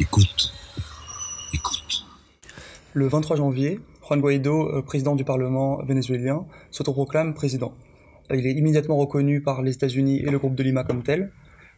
Écoute. Écoute. Le 23 janvier, Juan Guaido, euh, président du Parlement vénézuélien, s'autoproclame président. Euh, il est immédiatement reconnu par les États-Unis et le groupe de Lima comme tel.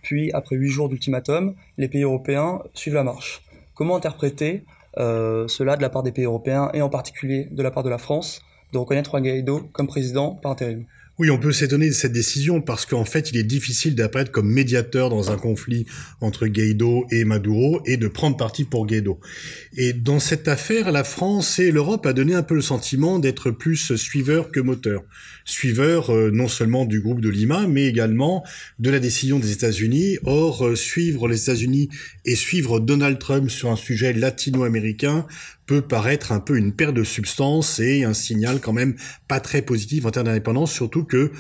Puis, après huit jours d'ultimatum, les pays européens suivent la marche. Comment interpréter euh, cela de la part des pays européens et en particulier de la part de la France de reconnaître Juan Guaido comme président par intérim? Oui, on peut s'étonner de cette décision parce qu'en fait, il est difficile d'apparaître comme médiateur dans un conflit entre Guaido et Maduro et de prendre parti pour Guaido. Et dans cette affaire, la France et l'Europe a donné un peu le sentiment d'être plus suiveur que moteur. Suiveur euh, non seulement du groupe de Lima, mais également de la décision des États-Unis. Or, euh, suivre les États-Unis et suivre Donald Trump sur un sujet latino-américain peut paraître un peu une perte de substance et un signal quand même pas très positif en termes d'indépendance, surtout que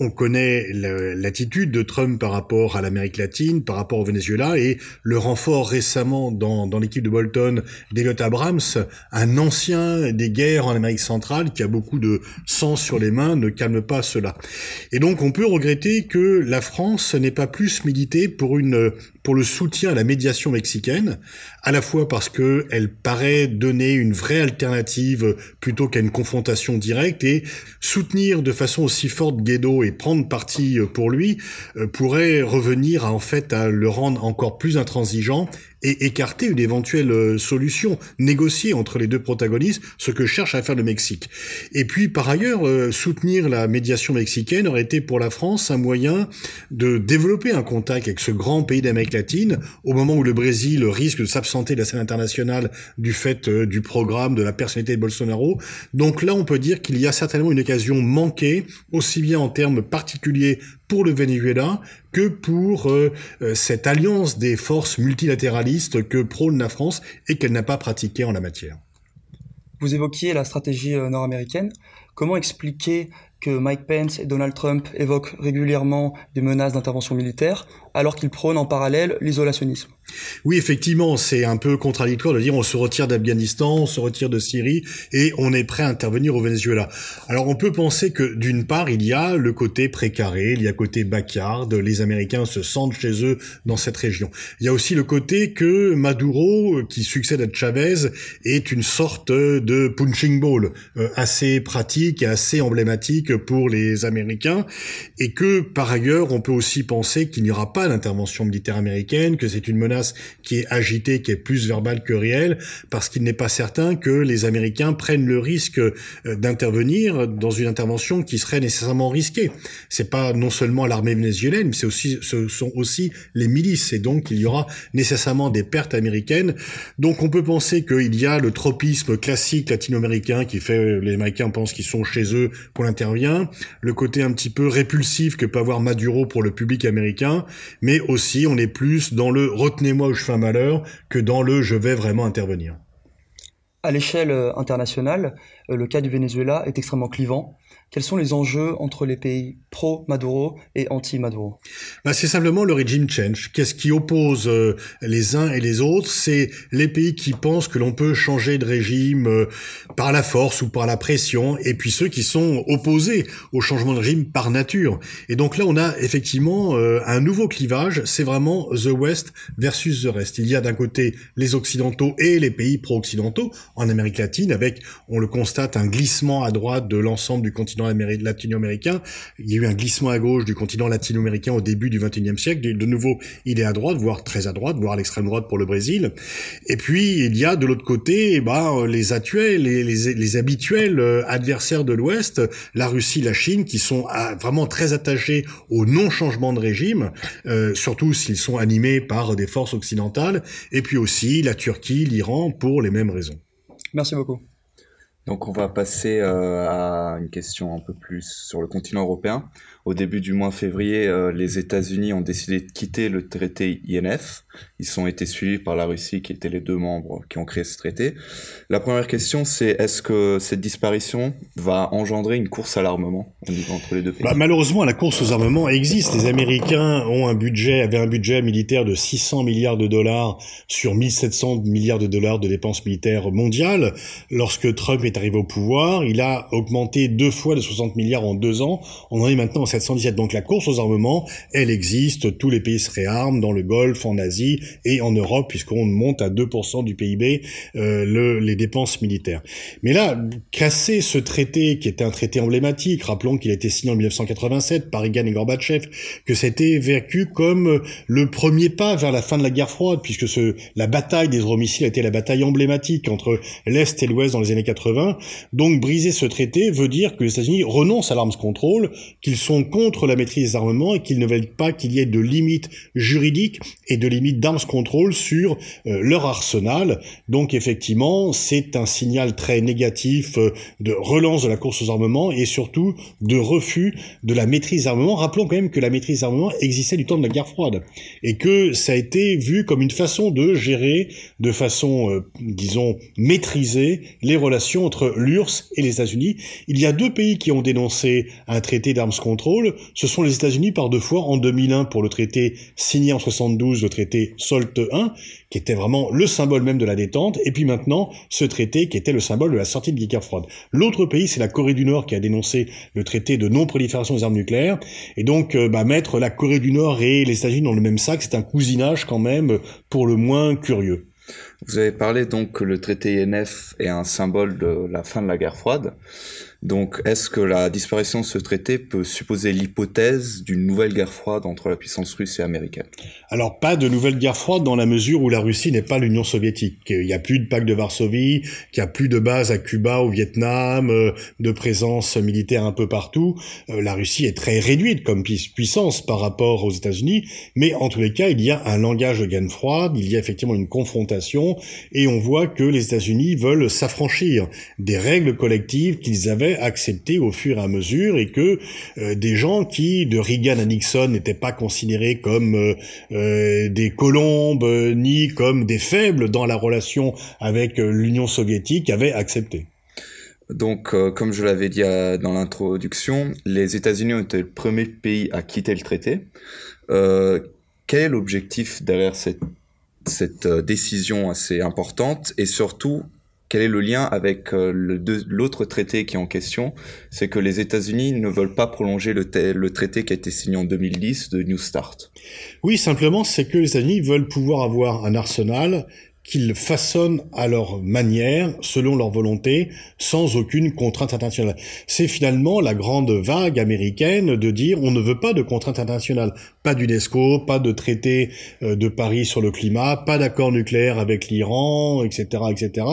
on connaît l'attitude de Trump par rapport à l'Amérique latine, par rapport au Venezuela, et le renfort récemment dans, dans l'équipe de Bolton d'Eliot Abrams, un ancien des guerres en Amérique centrale qui a beaucoup de sang sur les mains, ne calme pas cela. Et donc on peut regretter que la France n'ait pas plus milité pour une pour le soutien à la médiation mexicaine, à la fois parce que elle paraît donner une vraie alternative plutôt qu'à une confrontation directe et soutenir de façon aussi forte Guaido et prendre parti euh, pour lui euh, pourrait revenir à, en fait à le rendre encore plus intransigeant et écarter une éventuelle euh, solution, négocier entre les deux protagonistes, ce que cherche à faire le Mexique. Et puis par ailleurs, soutenir la médiation mexicaine aurait été pour la France un moyen de développer un contact avec ce grand pays d'Amérique latine au moment où le Brésil risque de s'absenter de la scène internationale du fait du programme, de la personnalité de Bolsonaro. Donc là, on peut dire qu'il y a certainement une occasion manquée, aussi bien en termes particulier pour le Venezuela que pour euh, euh, cette alliance des forces multilatéralistes que prône la France et qu'elle n'a pas pratiquée en la matière. Vous évoquiez la stratégie euh, nord-américaine. Comment expliquer que Mike Pence et Donald Trump évoquent régulièrement des menaces d'intervention militaire, alors qu'ils prônent en parallèle l'isolationnisme oui, effectivement, c'est un peu contradictoire de dire on se retire d'Afghanistan, on se retire de Syrie et on est prêt à intervenir au Venezuela. Alors on peut penser que d'une part, il y a le côté précaré, il y a côté backyard, les Américains se sentent chez eux dans cette région. Il y a aussi le côté que Maduro, qui succède à Chavez, est une sorte de punching ball euh, assez pratique et assez emblématique pour les Américains et que par ailleurs, on peut aussi penser qu'il n'y aura pas d'intervention militaire américaine, que c'est une menace qui est agité, qui est plus verbal que réel, parce qu'il n'est pas certain que les Américains prennent le risque euh, d'intervenir dans une intervention qui serait nécessairement risquée. C'est pas non seulement l'armée vénézuélienne, mais c'est aussi, ce sont aussi les milices, et donc il y aura nécessairement des pertes américaines. Donc on peut penser qu'il y a le tropisme classique latino-américain qui fait les Américains pensent qu'ils sont chez eux pour l'intervient, le côté un petit peu répulsif que peut avoir Maduro pour le public américain, mais aussi on est plus dans le retenez moi où je fais un malheur que dans le je vais vraiment intervenir. À l'échelle euh, internationale, euh, le cas du Venezuela est extrêmement clivant. Quels sont les enjeux entre les pays pro-Maduro et anti-Maduro? Bah, C'est simplement le régime change. Qu'est-ce qui oppose euh, les uns et les autres? C'est les pays qui pensent que l'on peut changer de régime par la force ou par la pression, et puis ceux qui sont opposés au changement de régime par nature. Et donc là, on a effectivement un nouveau clivage. C'est vraiment The West versus The Rest. Il y a d'un côté les Occidentaux et les pays pro-occidentaux en Amérique latine, avec, on le constate, un glissement à droite de l'ensemble du continent latino-américain. Il y a eu un glissement à gauche du continent latino-américain au début du XXIe siècle. De nouveau, il est à droite, voire très à droite, voire à l'extrême droite pour le Brésil. Et puis, il y a de l'autre côté eh ben, les actuels, les, habituels euh, adversaires de l'Ouest, la Russie, la Chine, qui sont ah, vraiment très attachés au non-changement de régime, euh, surtout s'ils sont animés par des forces occidentales, et puis aussi la Turquie, l'Iran, pour les mêmes raisons. Merci beaucoup. Donc on va passer euh, à une question un peu plus sur le continent européen. Au début du mois février, euh, les États-Unis ont décidé de quitter le traité INF. Ils ont été suivis par la Russie, qui étaient les deux membres qui ont créé ce traité. La première question, c'est est-ce que cette disparition va engendrer une course à l'armement entre les deux pays? Bah, Malheureusement, la course aux armements existe. Les Américains ont un budget, avaient un budget militaire de 600 milliards de dollars sur 1700 milliards de dollars de dépenses militaires mondiales. Lorsque Trump arrivé au pouvoir, il a augmenté deux fois de 60 milliards en deux ans. On en est maintenant à 717. Donc la course aux armements, elle existe. Tous les pays se réarment dans le Golfe, en Asie et en Europe, puisqu'on monte à 2% du PIB euh, le, les dépenses militaires. Mais là, casser ce traité, qui était un traité emblématique, rappelons qu'il a été signé en 1987 par Reagan et Gorbatchev, que c'était vécu comme le premier pas vers la fin de la guerre froide, puisque ce, la bataille des euromissiles a été la bataille emblématique entre l'Est et l'Ouest dans les années 80. Donc briser ce traité veut dire que les États-Unis renoncent à l'armes contrôle, qu'ils sont contre la maîtrise des armements et qu'ils ne veulent pas qu'il y ait de limites juridiques et de limites d'armes contrôle sur euh, leur arsenal. Donc effectivement, c'est un signal très négatif euh, de relance de la course aux armements et surtout de refus de la maîtrise des armements. Rappelons quand même que la maîtrise des armements existait du temps de la guerre froide et que ça a été vu comme une façon de gérer de façon, euh, disons, maîtrisée les relations entre l'URSS et les États-Unis. Il y a deux pays qui ont dénoncé un traité d'armes control. Ce sont les États-Unis par deux fois en 2001 pour le traité signé en 72, le traité SOLT 1, qui était vraiment le symbole même de la détente, et puis maintenant ce traité qui était le symbole de la sortie de la guerre froide. L'autre pays, c'est la Corée du Nord qui a dénoncé le traité de non-prolifération des armes nucléaires, et donc euh, bah, mettre la Corée du Nord et les États-Unis dans le même sac, c'est un cousinage quand même pour le moins curieux. Vous avez parlé donc que le traité INF est un symbole de la fin de la guerre froide. Donc, est-ce que la disparition de ce traité peut supposer l'hypothèse d'une nouvelle guerre froide entre la puissance russe et américaine? Alors, pas de nouvelle guerre froide dans la mesure où la Russie n'est pas l'Union soviétique. Il n'y a plus de pacte de Varsovie, qu'il n'y a plus de base à Cuba, au Vietnam, euh, de présence militaire un peu partout. Euh, la Russie est très réduite comme puissance par rapport aux États-Unis, mais en tous les cas, il y a un langage de guerre froide, il y a effectivement une confrontation, et on voit que les États-Unis veulent s'affranchir des règles collectives qu'ils avaient accepté au fur et à mesure et que euh, des gens qui, de Reagan à Nixon, n'étaient pas considérés comme euh, euh, des colombes ni comme des faibles dans la relation avec l'Union soviétique avaient accepté. Donc, comme je l'avais dit dans l'introduction, les États-Unis ont été le premier pays à quitter le traité. quel est l'objectif derrière cette décision assez importante? Et surtout quel est le lien avec euh, l'autre traité qui est en question? C'est que les États-Unis ne veulent pas prolonger le, le, traité qui a été signé en 2010 de New Start. Oui, simplement, c'est que les États-Unis veulent pouvoir avoir un arsenal qu'ils façonnent à leur manière, selon leur volonté, sans aucune contrainte internationale. C'est finalement la grande vague américaine de dire on ne veut pas de contrainte internationale, pas d'UNESCO, pas de traité euh, de Paris sur le climat, pas d'accord nucléaire avec l'Iran, etc., etc.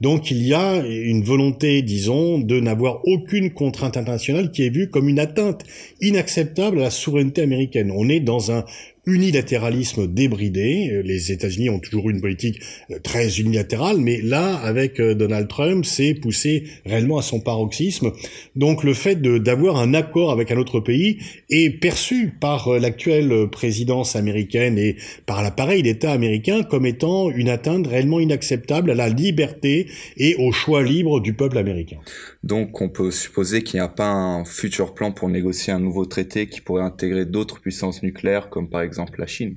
Donc il y a une volonté, disons, de n'avoir aucune contrainte internationale qui est vue comme une atteinte inacceptable à la souveraineté américaine. On est dans un unilatéralisme débridé. Les États-Unis ont toujours eu une politique euh, très unilatérale, mais là, avec euh, Donald Trump, c'est poussé réellement à son paroxysme. Donc le fait d'avoir un accord avec un autre pays est perçu par euh, l'actuelle présidence américaine et par l'appareil d'État américain comme étant une atteinte réellement inacceptable à la liberté et au choix libre du peuple américain. Donc on peut supposer qu'il n'y a pas un futur plan pour négocier un nouveau traité qui pourrait intégrer d'autres puissances nucléaires comme par exemple la Chine.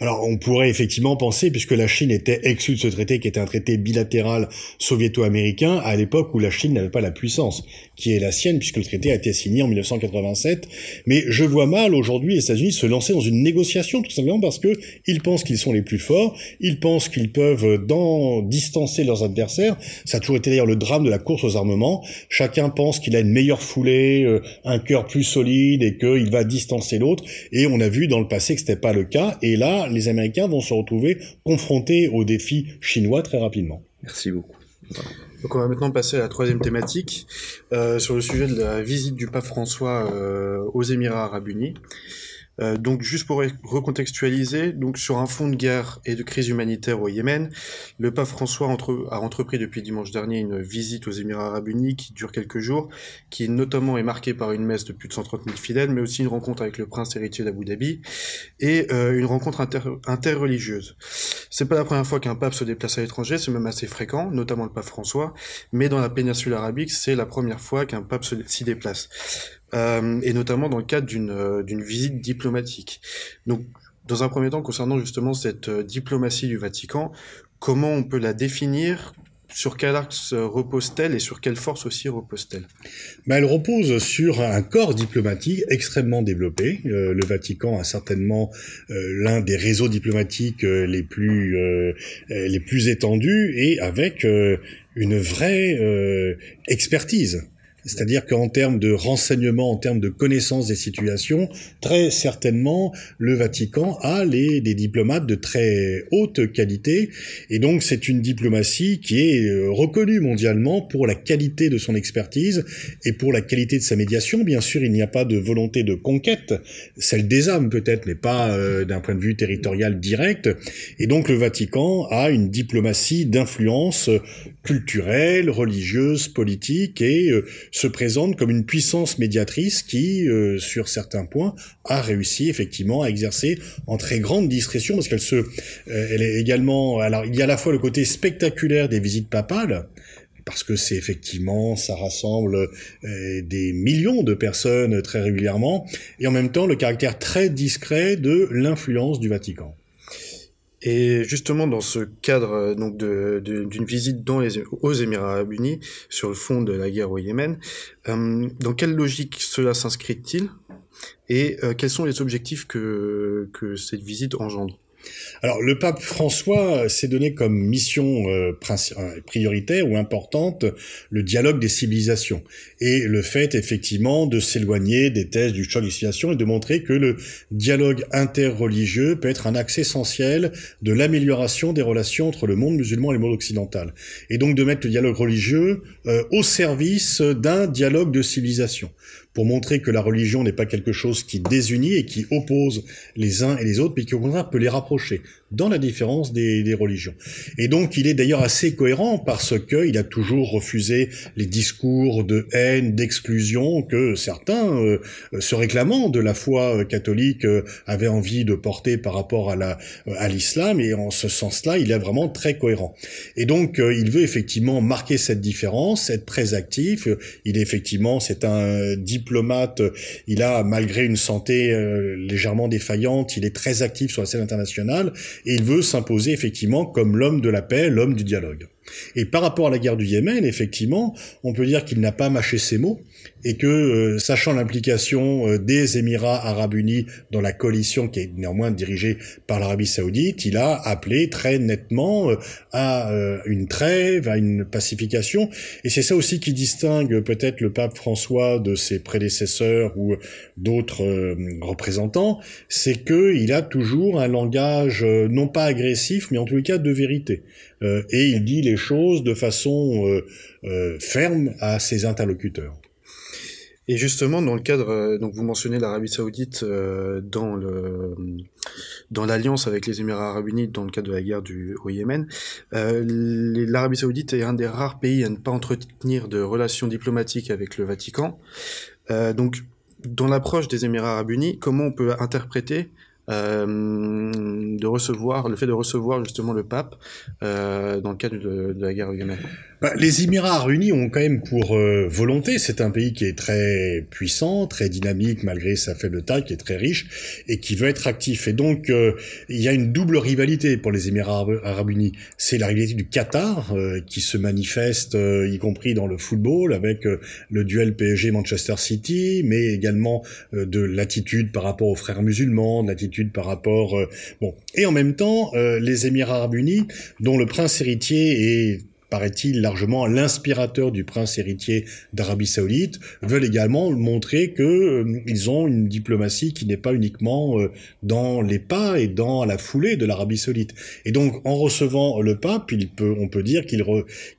Alors on pourrait effectivement penser, puisque la Chine était exclue de ce traité, qui était un traité bilatéral soviéto-américain, à l'époque où la Chine n'avait pas la puissance qui est la sienne, puisque le traité a été signé en 1987. Mais je vois mal aujourd'hui les États-Unis se lancer dans une négociation, tout simplement parce que ils pensent qu'ils sont les plus forts, ils pensent qu'ils peuvent dans, distancer leurs adversaires. Ça a toujours été d'ailleurs le drame de la course aux armements. Chacun pense qu'il a une meilleure foulée, euh, un cœur plus solide et qu'il va distancer l'autre. Et on a vu dans le passé que c'était pas le cas. Et là, les Américains vont se retrouver confrontés aux défis chinois très rapidement. Merci beaucoup. Donc on va maintenant passer à la troisième thématique euh, sur le sujet de la visite du pape François euh, aux Émirats arabes unis. Euh, donc juste pour recontextualiser, donc sur un fond de guerre et de crise humanitaire au Yémen, le pape François a entrepris depuis dimanche dernier une visite aux Émirats arabes unis qui dure quelques jours, qui notamment est marquée par une messe de plus de 130 000 fidèles, mais aussi une rencontre avec le prince héritier d'Abu Dhabi et euh, une rencontre inter interreligieuse. C'est pas la première fois qu'un pape se déplace à l'étranger, c'est même assez fréquent, notamment le pape François, mais dans la péninsule arabique, c'est la première fois qu'un pape s'y déplace. Euh, et notamment dans le cadre d'une euh, d'une visite diplomatique. Donc, dans un premier temps, concernant justement cette euh, diplomatie du Vatican, comment on peut la définir? Sur quel axe repose-t-elle et sur quelle force aussi repose-t-elle? Ben, Elle repose sur un corps diplomatique extrêmement développé. Le Vatican a certainement l'un des réseaux diplomatiques les plus les plus étendus et avec une vraie expertise. C'est-à-dire qu'en termes de renseignement, en termes de connaissance des situations, très certainement, le Vatican a les, des diplomates de très haute qualité. Et donc, c'est une diplomatie qui est euh, reconnue mondialement pour la qualité de son expertise et pour la qualité de sa médiation. Bien sûr, il n'y a pas de volonté de conquête, celle des âmes peut-être, mais pas euh, d'un point de vue territorial direct. Et donc, le Vatican a une diplomatie d'influence culturelle, religieuse, politique et euh, se présente comme une puissance médiatrice qui, euh, sur certains points, a réussi effectivement à exercer en très grande discrétion parce qu'elle se, euh, elle est également, alors il y a à la fois le côté spectaculaire des visites papales, parce que c'est effectivement, ça rassemble des millions de personnes très régulièrement, et en même temps le caractère très discret de l'influence du Vatican. Et justement, dans ce cadre euh, donc d'une visite aux Émirats arabes unis, sur le fond de la guerre au Yémen, euh, dans quelle logique cela s'inscrit-il? Et euh, quels sont les objectifs que cette visite engendre? Alors le pape François s'est donné comme mission euh, euh, prioritaire ou importante le dialogue des civilisations et le fait effectivement de s'éloigner des thèses du choc des civilisations et de montrer que le dialogue interreligieux peut être un axe essentiel de l'amélioration des relations entre le monde musulman et le monde occidental et donc de mettre le dialogue religieux euh, au service d'un dialogue de civilisation pour montrer que la religion n'est pas quelque chose qui désunit et qui oppose les uns et les autres, mais qui au contraire peut les rapprocher dans la différence des, des religions. Et donc il est d'ailleurs assez cohérent parce qu'il a toujours refusé les discours de haine, d'exclusion que certains, euh, se réclamant de la foi euh, catholique, euh, avaient envie de porter par rapport à la à l'islam. Et en ce sens-là, il est vraiment très cohérent. Et donc il veut effectivement marquer cette différence, être très actif. Il est effectivement, c'est un diplomate. Il a malgré une santé légèrement défaillante, il est très actif sur la scène internationale et il veut s'imposer effectivement comme l'homme de la paix, l'homme du dialogue. Et par rapport à la guerre du Yémen, effectivement, on peut dire qu'il n'a pas mâché ses mots et que, euh, sachant l'implication euh, des Émirats arabes unis dans la coalition qui est néanmoins dirigée par l'Arabie saoudite, il a appelé très nettement euh, à une trêve, à une pacification. Et c'est ça aussi qui distingue peut-être le pape François de ses prédécesseurs ou d'autres représentants, c'est qu'il a toujours un langage non pas agressif, mais en tout cas de vérité. et il dit les choses de façon ferme à ses interlocuteurs. Et justement, dans le cadre, euh, donc vous mentionnez l'Arabie Saoudite euh, dans le dans l'alliance avec les Émirats Arabes Unis dans le cadre de la guerre du au Yémen. Euh, L'Arabie Saoudite est un des rares pays à ne pas entretenir de relations diplomatiques avec le Vatican. Euh, donc, dans l'approche des Émirats Arabes Unis, comment on peut interpréter euh, de recevoir le fait de recevoir justement le pape euh, dans le cadre de, la guerre au Yémen bah, les Émirats réunis ont quand même pour euh, volonté, c'est un pays qui est très puissant, très dynamique malgré sa faible taille, qui est très riche et qui veut être actif. Et donc euh, il y a une double rivalité pour les Émirats arabes unis. C'est la rivalité du Qatar euh, qui se manifeste, y compris dans le football, avec le duel PSG Manchester City, mais également de l'attitude par rapport aux frères musulmans, de l'attitude par rapport bon. Et en même temps, les Émirats arabes unis, dont le prince héritier est paraît-il, largement l'inspirateur du prince héritier d'Arabie Saoudite, veulent également montrer que euh, ils ont une diplomatie qui n'est pas uniquement euh, dans les pas et dans la foulée de l'Arabie Saoudite. Et donc, en recevant le pape, il peut, on peut dire qu'ils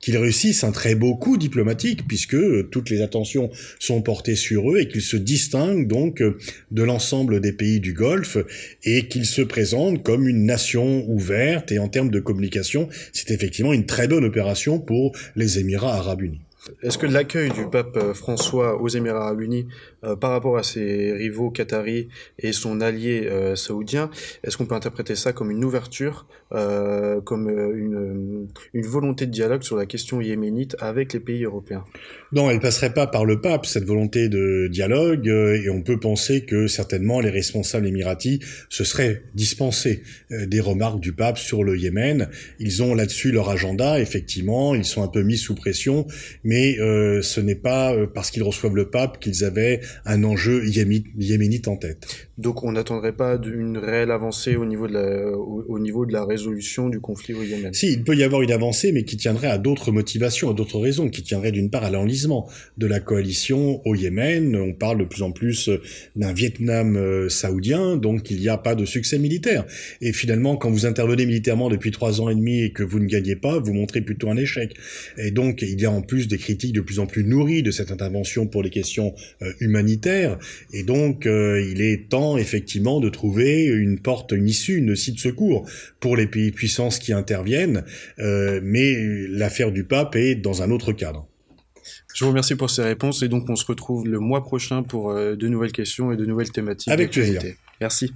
qu'ils réussissent un très beau coup diplomatique puisque euh, toutes les attentions sont portées sur eux et qu'ils se distinguent donc de l'ensemble des pays du Golfe et qu'ils se présentent comme une nation ouverte et en termes de communication, c'est effectivement une très bonne opération pour les Émirats arabes unis. Est-ce que l'accueil du pape euh, François aux Émirats arabes unis euh, par rapport à ses rivaux qataris et son allié euh, saoudien, est-ce qu'on peut interpréter ça comme une ouverture, euh, comme une, une volonté de dialogue sur la question yéménite avec les pays européens? Non, elle passerait pas par le pape, cette volonté de dialogue, et on peut penser que certainement les responsables émiratis se seraient dispensés des remarques du pape sur le Yémen. Ils ont là-dessus leur agenda, effectivement, ils sont un peu mis sous pression, mais euh, ce n'est pas euh, parce qu'ils reçoivent le pape qu'ils avaient un enjeu yéménite en tête. Donc on n'attendrait pas une réelle avancée au niveau, de la, au, niveau de la résolution du conflit au Yémen Si, il peut y avoir une avancée, mais qui tiendrait à d'autres motivations, à d'autres raisons, qui tiendrait d'une part à l'enlisement de la coalition au Yémen. On parle de plus en plus d'un Vietnam euh, saoudien, donc il n'y a pas de succès militaire. Et finalement, quand vous intervenez militairement depuis trois ans et demi et que vous ne gagnez pas, vous montrez plutôt un échec. Et donc il y a en plus des critiques de plus en plus nourries de cette intervention pour les questions euh, humanitaires. Et donc euh, il est temps effectivement de trouver une porte, une issue, une scie de secours pour les pays puissances qui interviennent. Euh, mais l'affaire du pape est dans un autre cadre. Je vous remercie pour ces réponses et donc on se retrouve le mois prochain pour de nouvelles questions et de nouvelles thématiques. Avec plaisir. Merci.